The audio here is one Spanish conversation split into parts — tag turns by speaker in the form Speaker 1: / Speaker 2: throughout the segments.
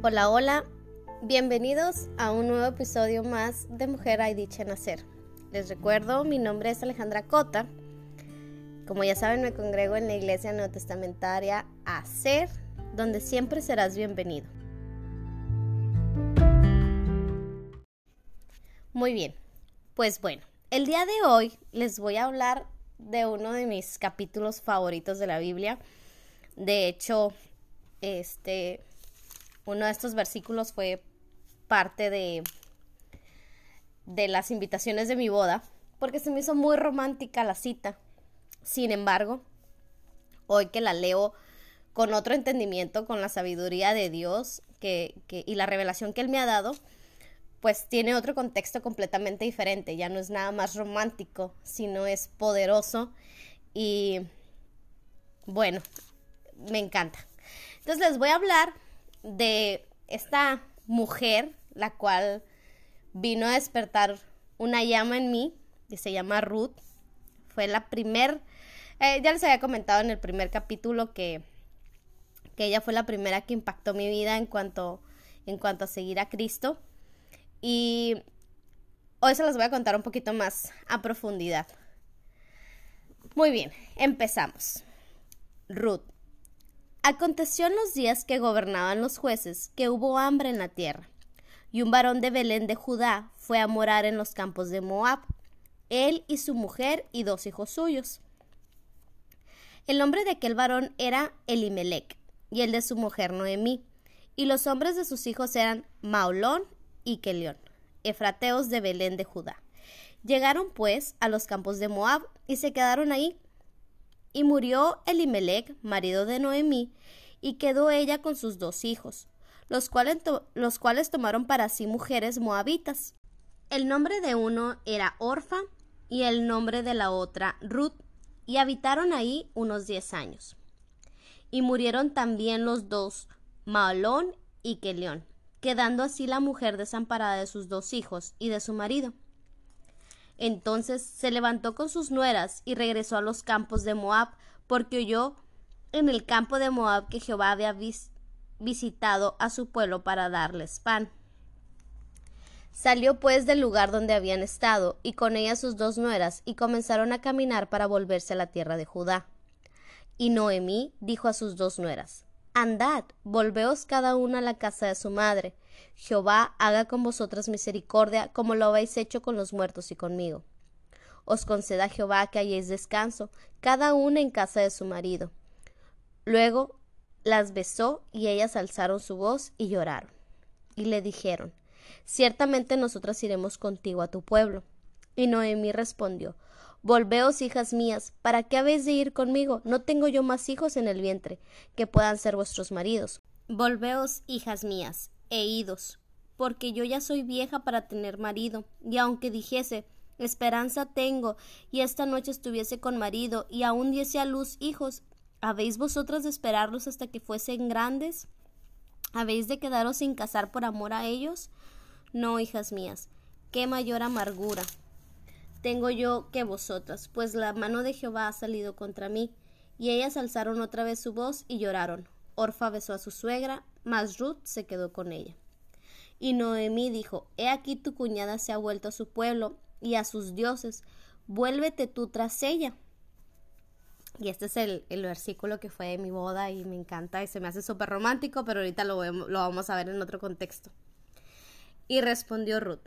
Speaker 1: Hola, hola, bienvenidos a un nuevo episodio más de Mujer hay dicha nacer. Les recuerdo, mi nombre es Alejandra Cota. Como ya saben, me congrego en la iglesia neotestamentaria Hacer, donde siempre serás bienvenido. Muy bien, pues bueno, el día de hoy les voy a hablar de uno de mis capítulos favoritos de la Biblia. De hecho, este, uno de estos versículos fue parte de, de las invitaciones de mi boda, porque se me hizo muy romántica la cita. Sin embargo, hoy que la leo con otro entendimiento, con la sabiduría de Dios que, y la revelación que Él me ha dado, pues tiene otro contexto completamente diferente. Ya no es nada más romántico, sino es poderoso y bueno, me encanta. Entonces les voy a hablar de esta mujer, la cual vino a despertar una llama en mí, que se llama Ruth. Fue la primer, eh, ya les había comentado en el primer capítulo que, que ella fue la primera que impactó mi vida en cuanto, en cuanto a seguir a Cristo. Y hoy se las voy a contar un poquito más a profundidad. Muy bien, empezamos. Ruth. Aconteció en los días que gobernaban los jueces que hubo hambre en la tierra, y un varón de Belén de Judá fue a morar en los campos de Moab, él y su mujer y dos hijos suyos. El nombre de aquel varón era Elimelech, y el de su mujer Noemí, y los hombres de sus hijos eran Maolón y Kelión, efrateos de Belén de Judá. Llegaron pues a los campos de Moab y se quedaron ahí. Y murió Elimelech, marido de Noemí, y quedó ella con sus dos hijos, los cuales, los cuales tomaron para sí mujeres moabitas. El nombre de uno era Orfa y el nombre de la otra Ruth, y habitaron ahí unos diez años. Y murieron también los dos, Maalón y Kelión, quedando así la mujer desamparada de sus dos hijos y de su marido. Entonces se levantó con sus nueras y regresó a los campos de Moab, porque oyó en el campo de Moab que Jehová había visitado a su pueblo para darles pan. Salió pues del lugar donde habían estado, y con ella sus dos nueras, y comenzaron a caminar para volverse a la tierra de Judá. Y Noemí dijo a sus dos nueras Andad, volveos cada una a la casa de su madre. Jehová haga con vosotras misericordia, como lo habéis hecho con los muertos y conmigo. Os conceda Jehová que halléis descanso, cada una en casa de su marido. Luego las besó y ellas alzaron su voz y lloraron. Y le dijeron, Ciertamente nosotras iremos contigo a tu pueblo. Y Noemí respondió, Volveos, hijas mías, ¿para qué habéis de ir conmigo? No tengo yo más hijos en el vientre, que puedan ser vuestros maridos. Volveos, hijas mías, e idos, porque yo ya soy vieja para tener marido, y aunque dijese esperanza tengo, y esta noche estuviese con marido, y aún diese a luz hijos, ¿habéis vosotras de esperarlos hasta que fuesen grandes? ¿Habéis de quedaros sin casar por amor a ellos? No, hijas mías, qué mayor amargura tengo yo que vosotras, pues la mano de Jehová ha salido contra mí. Y ellas alzaron otra vez su voz y lloraron. Orfa besó a su suegra, mas Ruth se quedó con ella. Y Noemí dijo, He aquí tu cuñada se ha vuelto a su pueblo y a sus dioses, vuélvete tú tras ella. Y este es el, el versículo que fue de mi boda y me encanta y se me hace súper romántico, pero ahorita lo, lo vamos a ver en otro contexto. Y respondió Ruth,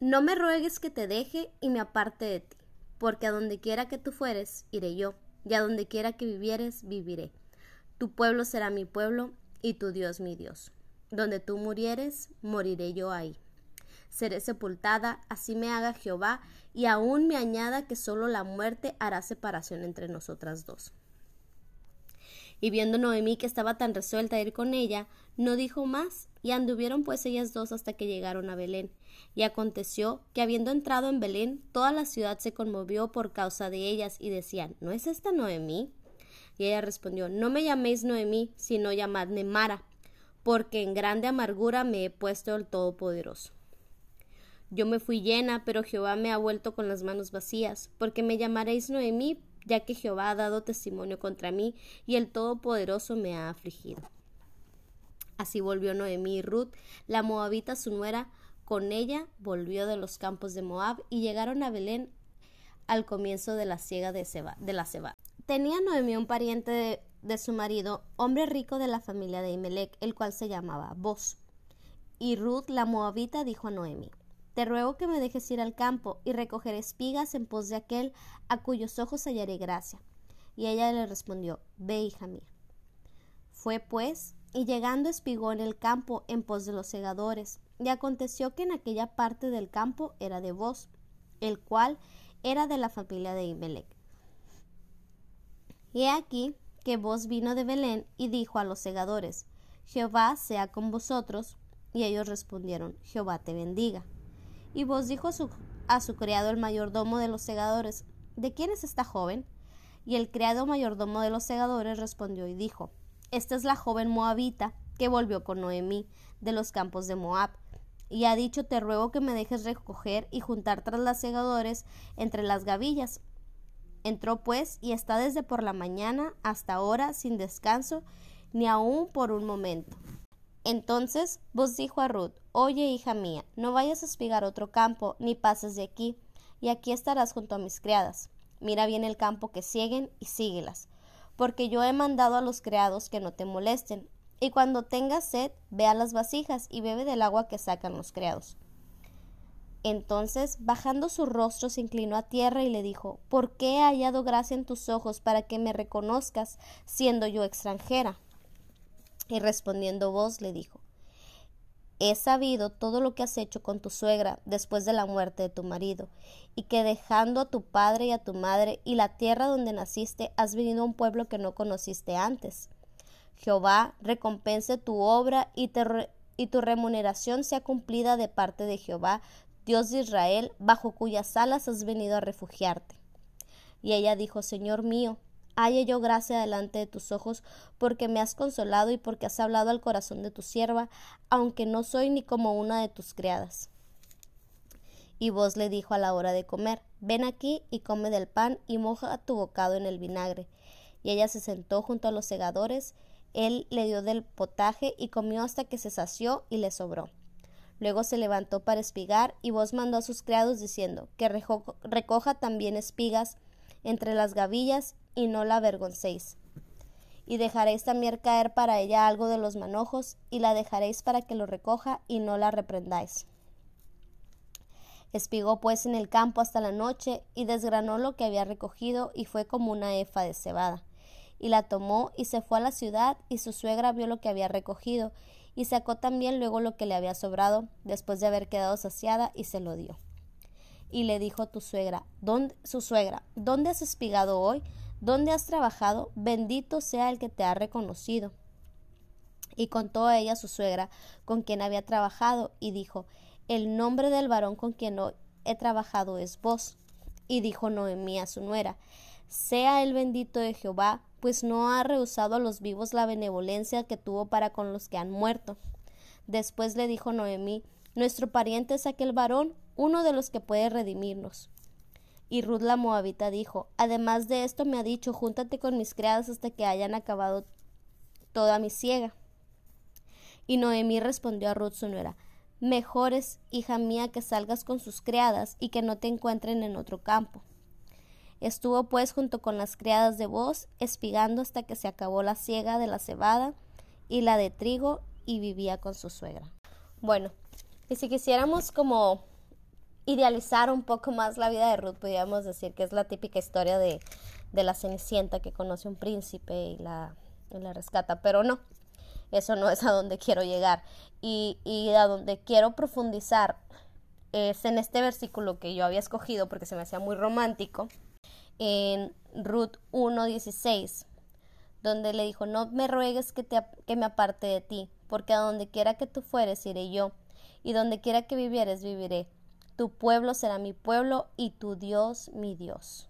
Speaker 1: no me ruegues que te deje y me aparte de ti, porque a donde quiera que tú fueres, iré yo, y a donde quiera que vivieres, viviré. Tu pueblo será mi pueblo, y tu Dios mi Dios. Donde tú murieres, moriré yo ahí. Seré sepultada, así me haga Jehová, y aún me añada que solo la muerte hará separación entre nosotras dos. Y viendo Noemí que estaba tan resuelta a ir con ella, no dijo más, y anduvieron pues ellas dos hasta que llegaron a Belén. Y aconteció que habiendo entrado en Belén, toda la ciudad se conmovió por causa de ellas, y decían ¿No es esta Noemí? Y ella respondió No me llaméis Noemí, sino llamadme Mara, porque en grande amargura me he puesto el Todopoderoso. Yo me fui llena, pero Jehová me ha vuelto con las manos vacías, porque me llamaréis Noemí, ya que Jehová ha dado testimonio contra mí y el Todopoderoso me ha afligido. Así volvió Noemí y Ruth, la moabita su nuera, con ella volvió de los campos de Moab y llegaron a Belén al comienzo de la siega de, de la cebada. Tenía Noemí un pariente de, su marido, hombre rico de la familia de Imelec, el cual se llamaba Boz. Y Ruth la moabita dijo a Noemí, Te ruego que me dejes ir al campo y recoger espigas en pos de aquel a cuyos ojos hallaré gracia. Y ella le respondió, Ve, hija mía. Fue pues y llegando espigó en el campo en pos de los segadores. Y aconteció que en aquella parte del campo era de vos, el cual era de la familia de Imelec. Y he aquí que vos vino de Belén y dijo a los segadores, Jehová sea con vosotros. Y ellos respondieron, Jehová te bendiga. Y vos dijo a su criado el mayordomo de los segadores, ¿de quién es esta joven? Y el criado mayordomo de los segadores respondió y dijo, esta es la joven moabita que volvió con Noemí de los campos de Moab. Y ha dicho, te ruego que me dejes recoger y juntar tras las segadores entre las gavillas. Entró pues y está desde por la mañana hasta ahora sin descanso, ni aun por un momento. Entonces vos dijo a Ruth, Oye, hija mía, no vayas a espigar otro campo, ni pases de aquí, y aquí estarás junto a mis criadas. Mira bien el campo que siguen y síguelas porque yo he mandado a los criados que no te molesten. Y cuando tengas sed, ve a las vasijas y bebe del agua que sacan los criados. Entonces, bajando su rostro, se inclinó a tierra y le dijo, ¿Por qué he hallado gracia en tus ojos para que me reconozcas, siendo yo extranjera? Y respondiendo vos, le dijo, He sabido todo lo que has hecho con tu suegra después de la muerte de tu marido, y que dejando a tu padre y a tu madre y la tierra donde naciste, has venido a un pueblo que no conociste antes. Jehová recompense tu obra y, y tu remuneración sea cumplida de parte de Jehová, Dios de Israel, bajo cuyas alas has venido a refugiarte. Y ella dijo, Señor mío, halle yo gracia delante de tus ojos, porque me has consolado y porque has hablado al corazón de tu sierva, aunque no soy ni como una de tus criadas. Y vos le dijo a la hora de comer, ven aquí y come del pan y moja tu bocado en el vinagre. Y ella se sentó junto a los segadores, él le dio del potaje y comió hasta que se sació y le sobró. Luego se levantó para espigar, y vos mandó a sus criados diciendo que recoja también espigas entre las gavillas y no la avergoncéis. Y dejaréis también caer para ella algo de los manojos, y la dejaréis para que lo recoja, y no la reprendáis. Espigó pues en el campo hasta la noche, y desgranó lo que había recogido, y fue como una efa de cebada. Y la tomó, y se fue a la ciudad, y su suegra vio lo que había recogido, y sacó también luego lo que le había sobrado, después de haber quedado saciada, y se lo dio. Y le dijo tu suegra, ¿dónde, su suegra, ¿dónde has espigado hoy? ¿Dónde has trabajado? Bendito sea el que te ha reconocido. Y contó a ella su suegra con quien había trabajado, y dijo, El nombre del varón con quien hoy he trabajado es vos. Y dijo Noemí a su nuera, Sea el bendito de Jehová, pues no ha rehusado a los vivos la benevolencia que tuvo para con los que han muerto. Después le dijo Noemí, Nuestro pariente es aquel varón, uno de los que puede redimirnos. Y Ruth la Moabita dijo, Además de esto me ha dicho, júntate con mis criadas hasta que hayan acabado toda mi siega. Y Noemí respondió a Ruth su nuera, Mejor es, hija mía, que salgas con sus criadas y que no te encuentren en otro campo. Estuvo pues junto con las criadas de voz, espigando hasta que se acabó la siega de la cebada y la de trigo, y vivía con su suegra. Bueno, y si quisiéramos como idealizar un poco más la vida de Ruth, podríamos decir que es la típica historia de, la Cenicienta que conoce un príncipe y la, la, rescata, pero no, eso no es a donde quiero llegar. Y, y a donde quiero profundizar es en este versículo que yo había escogido porque se me hacía muy romántico, en Ruth 1.16, donde le dijo, no me ruegues que, te, que me aparte de ti, porque a donde quiera que tú fueres iré yo, y donde quiera que vivieres viviré tu pueblo será mi pueblo y tu Dios mi Dios.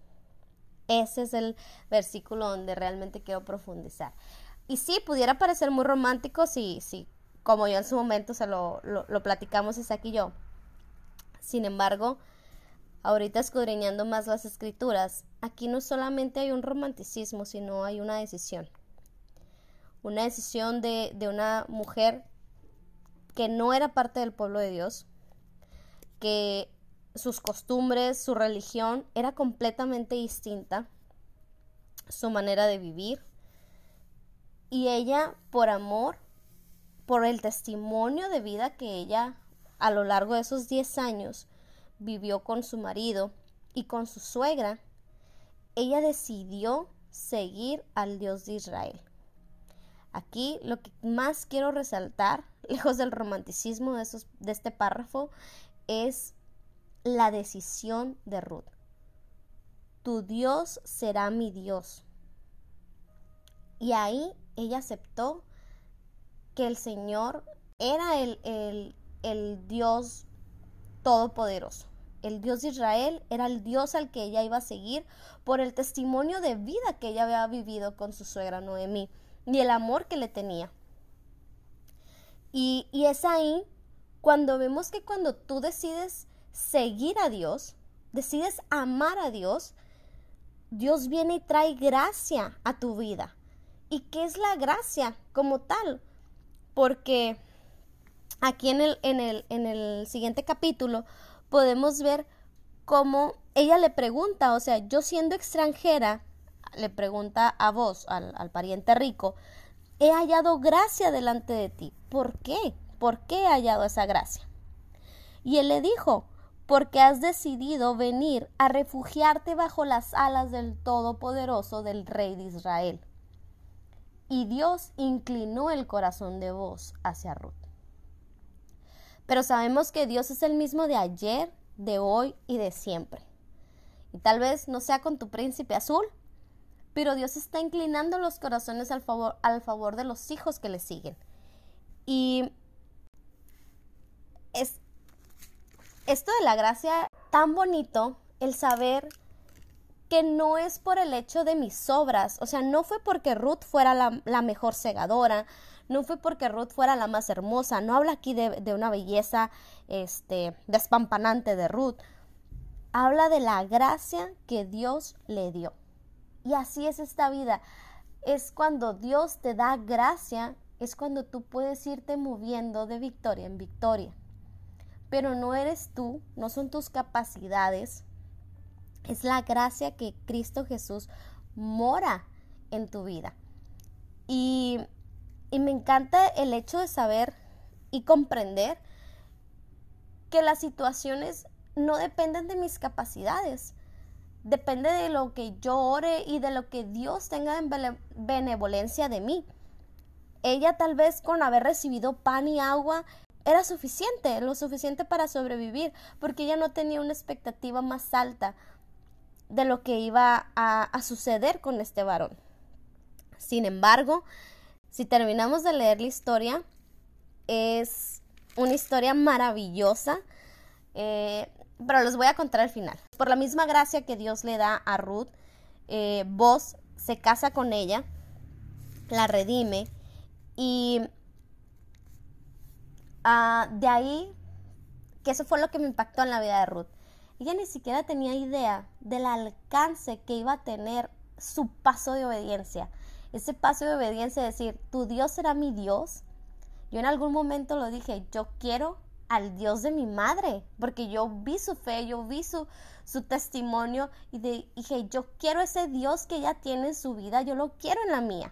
Speaker 1: Ese es el versículo donde realmente quiero profundizar. Y sí, pudiera parecer muy romántico si, sí, como yo en su momento se lo, lo, platicamos Isaac y yo. Sin embargo, ahorita escudriñando más las escrituras, aquí no solamente hay un romanticismo, sino hay una decisión. una decisión de, de una mujer que no era parte del pueblo de Dios, que sus costumbres, su religión era completamente distinta, su manera de vivir. Y ella, por amor, por el testimonio de vida que ella a lo largo de esos 10 años vivió con su marido y con su suegra, ella decidió seguir al Dios de Israel. Aquí lo que más quiero resaltar, lejos del romanticismo de, esos, de este párrafo, es la decisión de Ruth. Tu Dios será mi Dios. Y ahí ella aceptó que el Señor era el, el, el Dios todopoderoso. El Dios de Israel era el Dios al que ella iba a seguir por el testimonio de vida que ella había vivido con su suegra Noemí y el amor que le tenía. Y, y es ahí cuando vemos que cuando tú decides seguir a Dios, decides amar a Dios, Dios viene y trae gracia a tu vida. ¿Y qué es la gracia como tal? Porque aquí en el, en el, en el siguiente capítulo podemos ver cómo ella le pregunta, o sea, yo siendo extranjera, le pregunta a vos, al, al pariente rico, he hallado gracia delante de ti. ¿Por qué? ¿Por qué he hallado esa gracia? Y él le dijo, porque has decidido venir a refugiarte bajo las alas del Todopoderoso del Rey de Israel. Y Dios inclinó el corazón de vos hacia Ruth. Pero sabemos que Dios es el mismo de ayer, de hoy y de siempre. Y tal vez no sea con tu príncipe azul, pero Dios está inclinando los corazones al favor, al favor de los hijos que le siguen. Y es, esto de la gracia tan bonito, el saber que no es por el hecho de mis obras, o sea, no fue porque Ruth fuera la, mejor segadora, no fue porque Ruth fuera la más hermosa, no habla aquí de, una belleza este, despampanante de Ruth, habla de la gracia que Dios le dio. Y así es esta vida, es cuando Dios te da gracia, es cuando tú puedes irte moviendo de victoria en victoria pero no eres tú, no son tus capacidades, es la gracia que Cristo Jesús mora en tu vida. Y, me encanta el hecho de saber y comprender que las situaciones no dependen de mis capacidades, depende de lo que yo ore y de lo que Dios tenga en benevolencia de mí. Ella tal vez con haber recibido pan y agua era suficiente, lo suficiente para sobrevivir, porque ella no tenía una expectativa más alta de lo que iba a, suceder con este varón. Sin embargo, si terminamos de leer la historia, es una historia maravillosa, eh, pero les voy a contar al final. Por la misma gracia que Dios le da a Ruth, eh, Vos se casa con ella, la redime y Ah, de ahí, que eso fue lo que me impactó en la vida de Ruth. Ella ni siquiera tenía idea del alcance que iba a tener su paso de obediencia. Ese paso de obediencia, decir, tu Dios será mi Dios. Yo en algún momento lo dije, yo quiero al Dios de mi madre, porque yo vi su fe, yo vi su, su testimonio y dije, yo quiero ese Dios que ella tiene en su vida, yo lo quiero en la mía.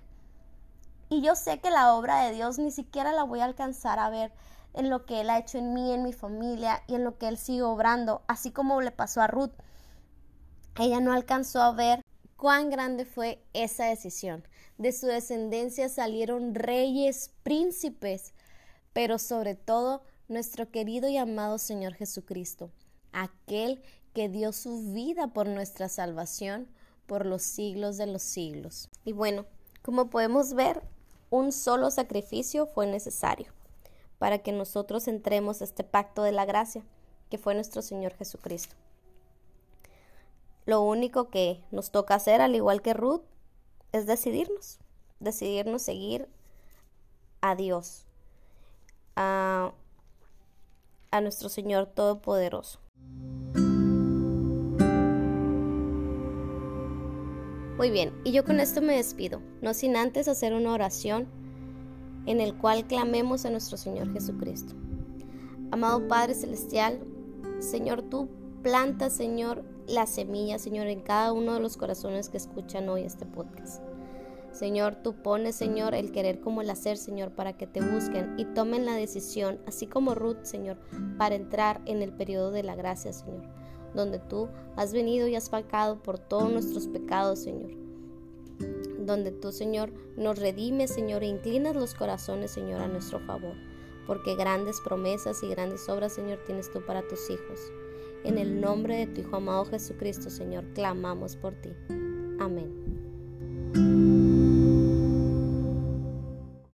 Speaker 1: Y yo sé que la obra de Dios ni siquiera la voy a alcanzar a ver en lo que Él ha hecho en mí, en mi familia y en lo que Él sigue obrando, así como le pasó a Ruth. Ella no alcanzó a ver cuán grande fue esa decisión. De su descendencia salieron reyes, príncipes, pero sobre todo nuestro querido y amado Señor Jesucristo, aquel que dio su vida por nuestra salvación por los siglos de los siglos. Y bueno, como podemos ver, un solo sacrificio fue necesario para que nosotros entremos a este pacto de la gracia, que fue nuestro Señor Jesucristo. Lo único que nos toca hacer, al igual que Ruth, es decidirnos, decidirnos seguir a Dios, a, a nuestro Señor Todopoderoso. Muy bien, y yo con esto me despido, no sin antes hacer una oración en el cual clamemos a nuestro Señor Jesucristo. Amado Padre Celestial, Señor, tú planta, Señor, la semilla, Señor, en cada uno de los corazones que escuchan hoy este podcast. Señor, tú pones, Señor, el querer como el hacer, Señor, para que te busquen y tomen la decisión, así como Ruth, Señor, para entrar en el periodo de la gracia, Señor, donde tú has venido y has pagado por todos nuestros pecados, Señor. Donde tú, Señor, nos redimes, Señor, e inclinas los corazones, Señor, a nuestro favor. Porque grandes promesas y grandes obras, Señor, tienes tú para tus hijos. En el nombre de tu Hijo amado Jesucristo, Señor, clamamos por ti. Amén.